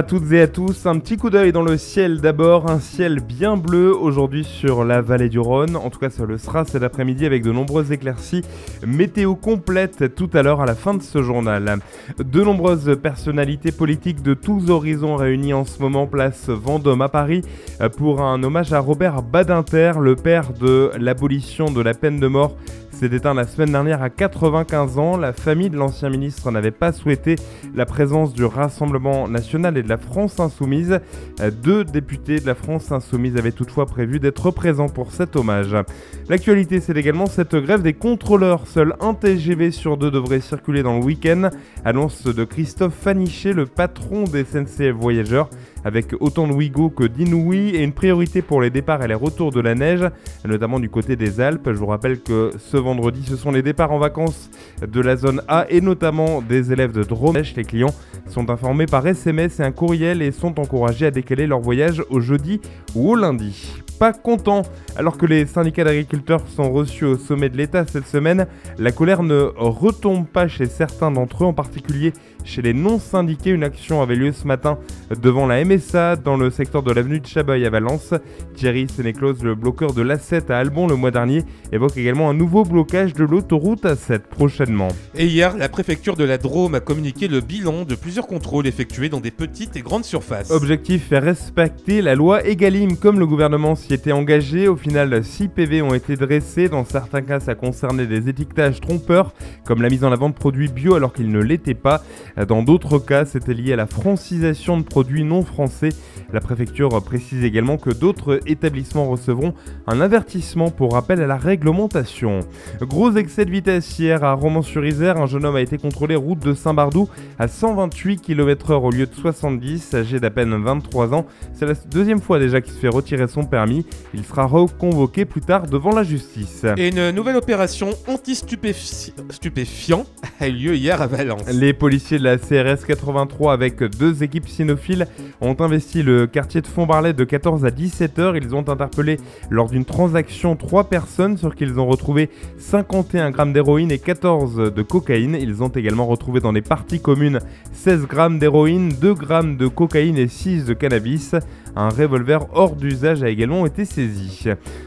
à toutes et à tous. Un petit coup d'œil dans le ciel d'abord, un ciel bien bleu aujourd'hui sur la vallée du Rhône. En tout cas, ça le sera cet après-midi avec de nombreuses éclaircies. Météo complète tout à l'heure à la fin de ce journal. De nombreuses personnalités politiques de tous horizons réunies en ce moment place Vendôme à Paris pour un hommage à Robert Badinter, le père de l'abolition de la peine de mort s'est éteint la semaine dernière à 95 ans. La famille de l'ancien ministre n'avait pas souhaité la présence du Rassemblement national et de la France insoumise. Deux députés de la France insoumise avaient toutefois prévu d'être présents pour cet hommage. L'actualité, c'est également cette grève des contrôleurs. Seul un TGV sur deux devrait circuler dans le week-end. Annonce de Christophe Fanichet, le patron des SNCF Voyageurs avec autant de Ouigo que d'Inouï et une priorité pour les départs et les retours de la neige, notamment du côté des Alpes. Je vous rappelle que ce vendredi, ce sont les départs en vacances de la zone A et notamment des élèves de Drôme. Les clients sont informés par SMS et un courriel et sont encouragés à décaler leur voyage au jeudi ou au lundi pas content. Alors que les syndicats d'agriculteurs sont reçus au sommet de l'État cette semaine, la colère ne retombe pas chez certains d'entre eux, en particulier chez les non-syndiqués. Une action avait lieu ce matin devant la MSA dans le secteur de l'avenue de Chabeuil à Valence. Thierry Sénéclose, le bloqueur de l'A7 à Albon le mois dernier, évoque également un nouveau blocage de l'autoroute A7 prochainement. Et hier, la préfecture de la Drôme a communiqué le bilan de plusieurs contrôles effectués dans des petites et grandes surfaces. Objectif faire respecter la loi Egalim comme le gouvernement s'y était engagé. Au final, 6 PV ont été dressés. Dans certains cas, ça concernait des étiquetages trompeurs, comme la mise en avant de produits bio alors qu'ils ne l'étaient pas. Dans d'autres cas, c'était lié à la francisation de produits non français français la préfecture précise également que d'autres établissements recevront un avertissement pour rappel à la réglementation. Gros excès de vitesse hier à Romans-sur-Isère, un jeune homme a été contrôlé route de Saint-Bardou à 128 km/h au lieu de 70, âgé d'à peine 23 ans. C'est la deuxième fois déjà qu'il se fait retirer son permis. Il sera reconvoqué plus tard devant la justice. Et une nouvelle opération anti-stupéfiant a eu lieu hier à Valence. Les policiers de la CRS 83 avec deux équipes cynophiles ont investi le quartier de Fontbarlet de 14 à 17 heures. Ils ont interpellé lors d'une transaction trois personnes sur qui ils ont retrouvé 51 grammes d'héroïne et 14 de cocaïne. Ils ont également retrouvé dans les parties communes 16 grammes d'héroïne, 2 grammes de cocaïne et 6 de cannabis. Un revolver hors d'usage a également été saisi.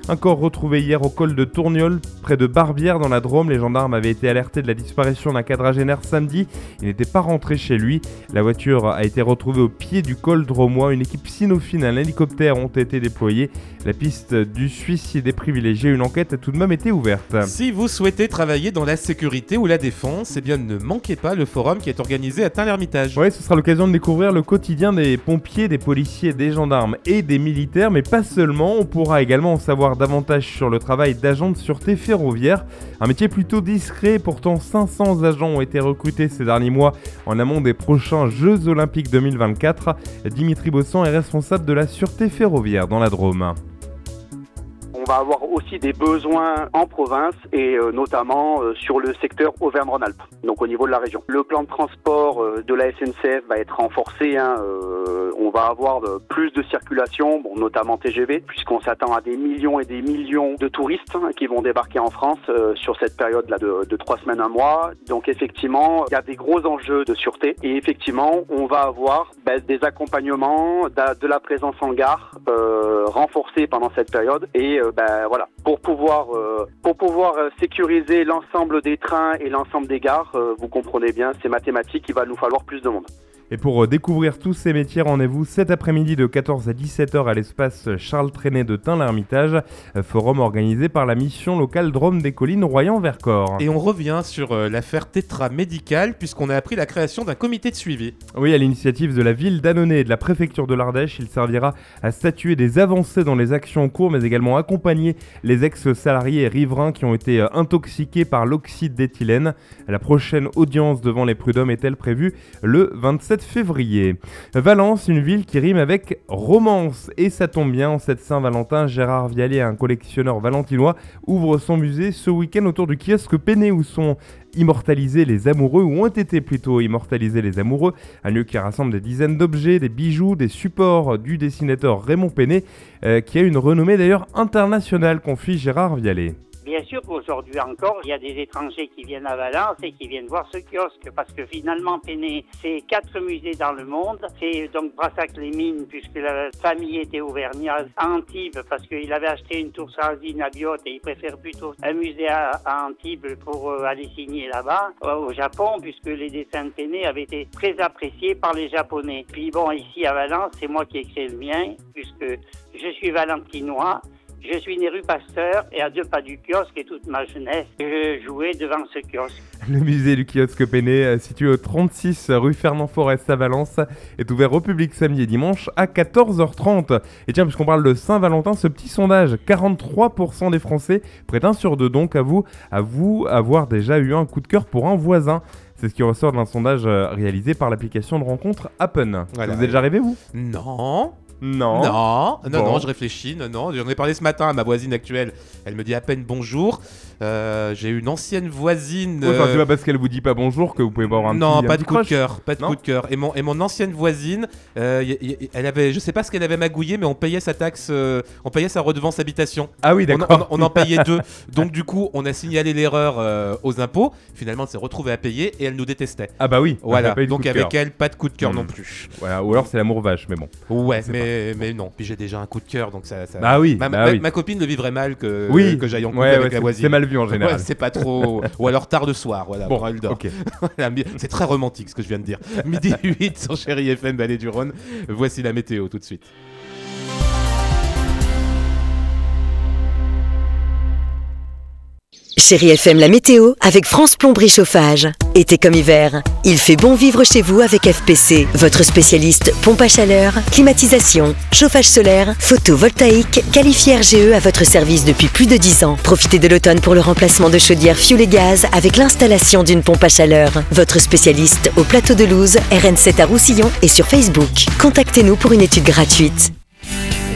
Un corps retrouvé hier au col de Tourniol, près de Barbière dans la Drôme. Les gendarmes avaient été alertés de la disparition d'un quadragénaire samedi. Il n'était pas rentré chez lui. La voiture a été retrouvée au pied du col dromois. Une équipe cynophile et un hélicoptère ont été déployés. La piste du suicide est privilégiée. Une enquête a tout de même été ouverte. Si vous souhaitez travailler dans la sécurité ou la défense, eh bien ne manquez pas le forum qui est organisé à Tain-l'Hermitage. Oui, ce sera l'occasion de découvrir le quotidien des pompiers, des policiers, des gendarmes et des militaires, mais pas seulement. On pourra également en savoir davantage sur le travail d'agents de sûreté ferroviaire. Un métier plutôt discret, pourtant 500 agents ont été recrutés ces derniers mois en amont des prochains Jeux Olympiques 2024. Dimitri Bossan est responsable de la sûreté ferroviaire dans la Drôme on va avoir aussi des besoins en province et euh, notamment euh, sur le secteur Auvergne-Rhône-Alpes, donc au niveau de la région. Le plan de transport euh, de la SNCF va être renforcé. Hein, on va avoir plus de circulation, bon, notamment TGV, puisqu'on s'attend à des millions et des millions de touristes hein, qui vont débarquer en France sur cette période-là de, trois semaines, un mois. Donc effectivement, il y a des gros enjeux de sûreté et effectivement, on va avoir ben, des accompagnements, de, la présence en gare renforcée pendant cette période et ben, voilà, pour pouvoir, euh, pour pouvoir euh, sécuriser l'ensemble des trains et l'ensemble des gares, euh, vous comprenez bien, c'est mathématique, il va nous falloir plus de monde. Et pour euh, découvrir tous ces métiers, rendez-vous cet après-midi de 14 à 17h à l'espace Charles Trenet de Tain-l'Hermitage, euh, forum organisé par la mission locale Drôme des Collines Royan-Vercors. Et on revient sur euh, l'affaire Tetra Médical puisqu'on a appris la création d'un comité de suivi. Oui, à l'initiative de la ville d'Annonay et de la préfecture de l'Ardèche, il servira à statuer des avancées dans les actions en cours, mais également accompagner les ex-salariés et riverains qui ont été intoxiqués par l'oxyde d'éthylène. La prochaine audience devant les prud'hommes est-elle prévue le 27 février. Valence, une ville qui rime avec romance. Et ça tombe bien, en cette Saint-Valentin, Gérard Vialet, un collectionneur valentinois, ouvre son musée ce week-end autour du kiosque Péné où sont immortalisés les amoureux, ou ont été plutôt immortalisés les amoureux, un lieu qui rassemble des dizaines d'objets, des bijoux, des supports du dessinateur Raymond Péné, euh, qui a une renommée d'ailleurs internationale, confie Gérard Vialet. Bien sûr qu'aujourd'hui encore, il y a des étrangers qui viennent à Valence et qui viennent voir ce kiosque parce que finalement, Péné, c'est quatre musées dans le monde. C'est donc Brassac-les-Mines puisque la famille était auvergnate, Antibes parce qu'il avait acheté une tour sardine à Biot et il préfère plutôt un musée à, Antibes pour euh, aller signer là-bas. Euh, au Japon puisque les dessins de Péné avaient été très appréciés par les Japonais. Puis bon, ici à Valence, c'est moi qui ai créé le mien puisque je suis valentinois. Je suis né rue Pasteur et à deux pas du kiosque et toute ma jeunesse, je jouais devant ce kiosque. Le musée du kiosque Péné, euh, situé au 36 rue Fernand Forest à Valence, est ouvert au public samedi et dimanche à 14h30. Et tiens, puisqu'on parle de Saint-Valentin, ce petit sondage, 43% des Français prêtent un sur deux donc à vous, à vous avoir déjà eu un coup de cœur pour un voisin. C'est ce qui ressort d'un sondage euh, réalisé par l'application de rencontre Appen. vous êtes déjà arrivé vous? Non. Non. Non, non, non, je réfléchis. Non, non, j'en ai parlé ce matin à ma voisine actuelle. Elle me dit à peine bonjour. Euh, j'ai une ancienne voisine. Ouais, c'est pas parce qu'elle vous dit pas bonjour que vous pouvez avoir un non, petit, pas de coup de cœur, pas de coup de cœur. Et mon, et mon ancienne voisine, euh, elle avait, je sais pas ce qu'elle avait magouillé, mais on payait sa taxe, euh, on payait sa redevance habitation. Ah oui, d'accord. On, en payait deux. Donc du coup, on a signalé l'erreur aux impôts. Finalement, elle s'est retrouvée à payer et elle nous détestait. Ah bah oui. Voilà. Donc avec elle, pas de coup de cœur hmm. non plus. Voilà. Ou alors c'est l'amour vache, mais bon. Ouais, mais, mais non. Puis j'ai déjà un coup de cœur, donc ça. Bah oui. Ma, bah ma, copine le vivrait mal que, oui. que j'aille en couple avec la voisine. C'est mal vu en général pas trop. Ou alors tard de soir, voilà. Bon, ok. c'est très romantique ce que je viens de dire. Midi 8 sur Chéri FM Vallée du Rhône. Voici la météo tout de suite. Chérie FM, la météo avec France Plomberie Chauffage. Été comme hiver, il fait bon vivre chez vous avec FPC, votre spécialiste pompe à chaleur, climatisation, chauffage solaire, photovoltaïque, qualifié RGE à votre service depuis plus de 10 ans. Profitez de l'automne pour le remplacement de chaudières fuel et gaz avec l'installation d'une pompe à chaleur. Votre spécialiste au plateau de Louse, RN7 à Roussillon et sur Facebook. Contactez-nous pour une étude gratuite.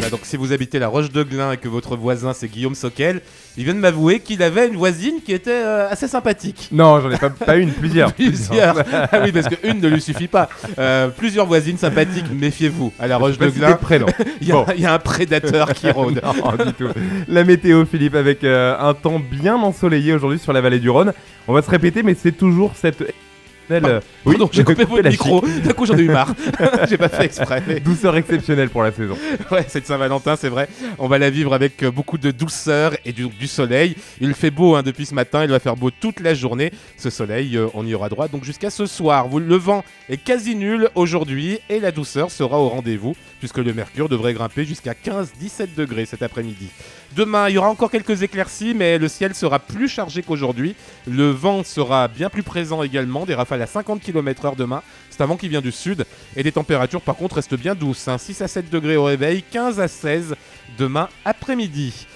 Donc si vous habitez la Roche de Glin et que votre voisin c'est Guillaume Soquel, il vient de m'avouer qu'il avait une voisine qui était euh, assez sympathique. Non, j'en ai pas, une, plusieurs. plusieurs. ah oui, parce qu'une ne lui suffit pas. Euh, plusieurs voisines sympathiques, méfiez-vous. À la Roche de Glin, il y, a un prédateur qui rôde. non, du tout. La météo, Philippe, avec euh, un temps bien ensoleillé aujourd'hui sur la vallée du Rhône. On va se répéter, mais c'est toujours cette euh, oui, j'ai coupé votre micro. D'un coup, j'en ai eu marre. j'ai pas fait exprès. Douceur exceptionnelle pour la saison. Ouais, cette Saint-Valentin, c'est vrai. On va la vivre avec euh, beaucoup de douceur et du, soleil. Il fait beau hein, depuis ce matin. Il va faire beau toute la journée. Ce soleil, euh, on y aura droit donc jusqu'à ce soir. le vent est quasi nul aujourd'hui et la douceur sera au rendez-vous puisque le mercure devrait grimper jusqu'à 15-17 degrés cet après-midi. Demain, il y aura encore quelques éclaircies, mais le ciel sera plus chargé qu'aujourd'hui. Le vent sera bien plus présent également, des rafales à 50 km/h demain. C'est un vent qui vient du sud. Et les températures, par contre, restent bien douces. 6 hein. à 7 degrés au réveil, 15 à 16 demain après-midi.